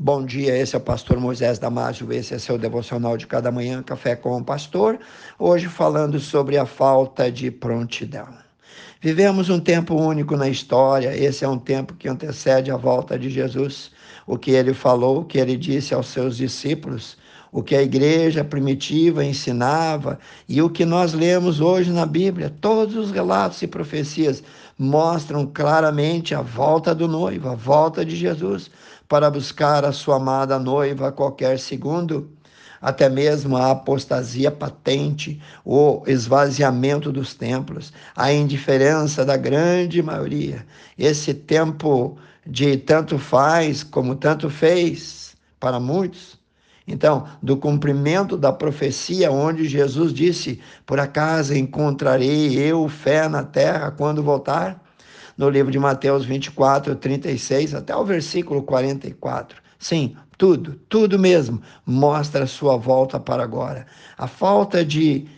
Bom dia, esse é o pastor Moisés Damásio, esse é seu devocional de cada manhã, Café com o Pastor. Hoje falando sobre a falta de prontidão. Vivemos um tempo único na história, esse é um tempo que antecede a volta de Jesus. O que ele falou, o que ele disse aos seus discípulos, o que a igreja primitiva ensinava e o que nós lemos hoje na Bíblia. Todos os relatos e profecias mostram claramente a volta do noivo, a volta de Jesus para buscar a sua amada noiva a qualquer segundo. Até mesmo a apostasia patente, o esvaziamento dos templos, a indiferença da grande maioria. Esse tempo de tanto faz como tanto fez para muitos. Então, do cumprimento da profecia, onde Jesus disse: Por acaso encontrarei eu fé na terra quando voltar? no livro de Mateus 24, 36 até o versículo 44. Sim, tudo, tudo mesmo mostra a sua volta para agora. A falta de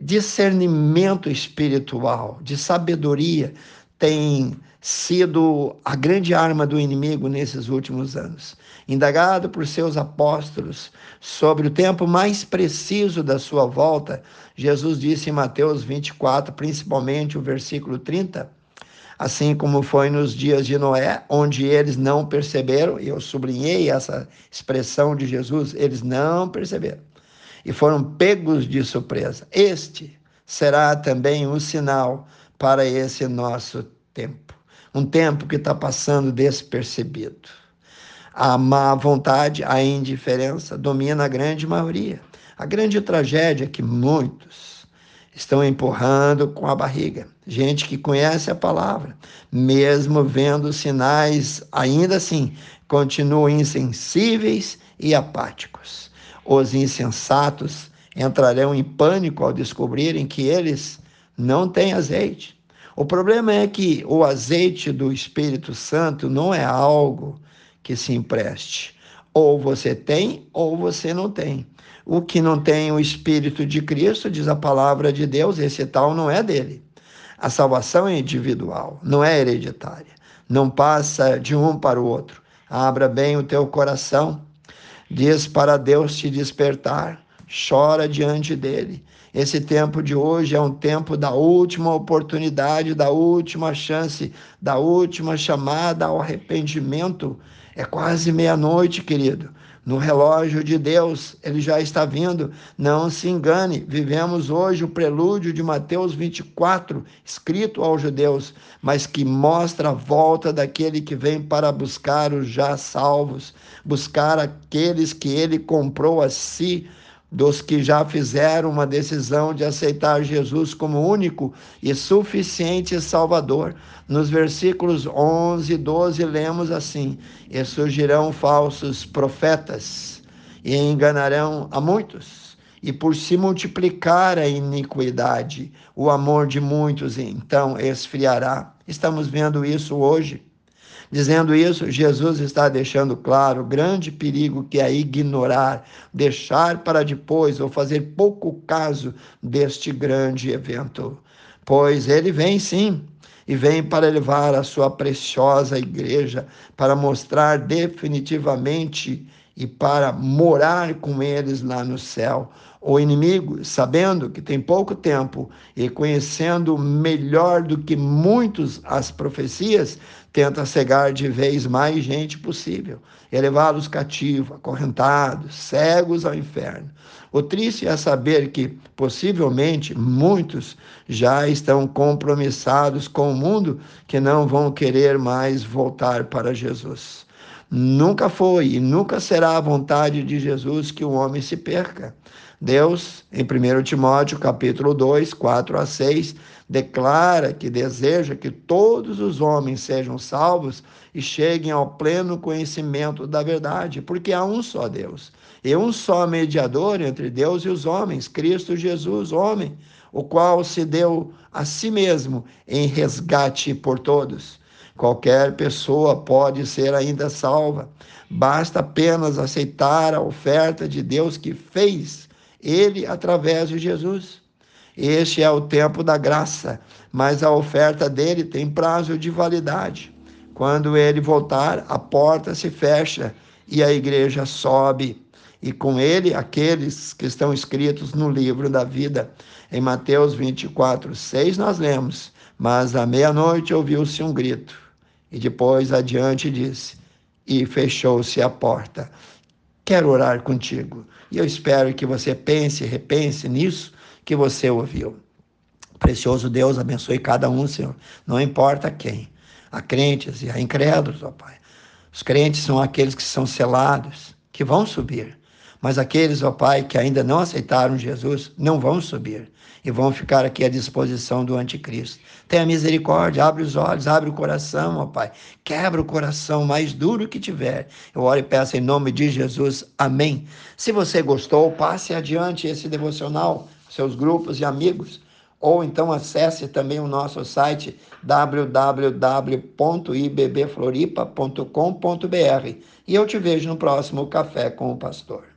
discernimento espiritual, de sabedoria, tem sido a grande arma do inimigo nesses últimos anos. Indagado por seus apóstolos sobre o tempo mais preciso da sua volta, Jesus disse em Mateus 24, principalmente o versículo 30, assim como foi nos dias de Noé, onde eles não perceberam, e eu sublinhei essa expressão de Jesus, eles não perceberam e foram pegos de surpresa. Este será também um sinal para esse nosso tempo, um tempo que está passando despercebido. A má vontade, a indiferença domina a grande maioria. A grande tragédia é que muitos estão empurrando com a barriga. Gente que conhece a palavra, mesmo vendo sinais, ainda assim, continuam insensíveis e apáticos. Os insensatos entrarão em pânico ao descobrirem que eles não têm azeite. O problema é que o azeite do Espírito Santo não é algo que se empreste. Ou você tem ou você não tem. O que não tem o Espírito de Cristo, diz a palavra de Deus, esse tal não é dele. A salvação é individual, não é hereditária. Não passa de um para o outro. Abra bem o teu coração. Diz para Deus te despertar. Chora diante dele. Esse tempo de hoje é um tempo da última oportunidade, da última chance, da última chamada ao arrependimento. É quase meia-noite, querido. No relógio de Deus, ele já está vindo. Não se engane, vivemos hoje o prelúdio de Mateus 24, escrito aos judeus, mas que mostra a volta daquele que vem para buscar os já salvos, buscar aqueles que ele comprou a si dos que já fizeram uma decisão de aceitar Jesus como único e suficiente Salvador. Nos versículos 11 e 12 lemos assim: E surgirão falsos profetas e enganarão a muitos. E por se multiplicar a iniquidade, o amor de muitos então esfriará. Estamos vendo isso hoje. Dizendo isso, Jesus está deixando claro o grande perigo que é ignorar, deixar para depois ou fazer pouco caso deste grande evento. Pois ele vem sim, e vem para levar a sua preciosa igreja, para mostrar definitivamente e para morar com eles lá no céu. O inimigo, sabendo que tem pouco tempo e conhecendo melhor do que muitos as profecias, tenta cegar de vez mais gente possível e levá-los cativos, acorrentados, cegos ao inferno. O triste é saber que, possivelmente, muitos já estão compromissados com o mundo que não vão querer mais voltar para Jesus. Nunca foi e nunca será a vontade de Jesus que o homem se perca. Deus, em 1 Timóteo, capítulo 2, 4 a 6, declara que deseja que todos os homens sejam salvos e cheguem ao pleno conhecimento da verdade, porque há um só Deus e um só mediador entre Deus e os homens, Cristo Jesus, homem, o qual se deu a si mesmo em resgate por todos. Qualquer pessoa pode ser ainda salva. Basta apenas aceitar a oferta de Deus que fez ele através de Jesus. Este é o tempo da graça, mas a oferta dele tem prazo de validade. Quando ele voltar, a porta se fecha e a igreja sobe, e com ele aqueles que estão escritos no livro da vida. Em Mateus 24, 6, nós lemos: Mas à meia-noite ouviu-se um grito, e depois adiante disse: E fechou-se a porta. Quero orar contigo, e eu espero que você pense, repense nisso que você ouviu. Precioso Deus, abençoe cada um, Senhor, não importa quem, a crentes e a incrédulos, ó Pai. Os crentes são aqueles que são selados, que vão subir. Mas aqueles, ó Pai, que ainda não aceitaram Jesus, não vão subir e vão ficar aqui à disposição do anticristo. Tenha misericórdia, abre os olhos, abre o coração, ó Pai. Quebra o coração mais duro que tiver. Eu oro e peço em nome de Jesus. Amém. Se você gostou, passe adiante esse devocional, seus grupos e amigos ou então acesse também o nosso site www.ibbfloripa.com.br e eu te vejo no próximo Café com o Pastor.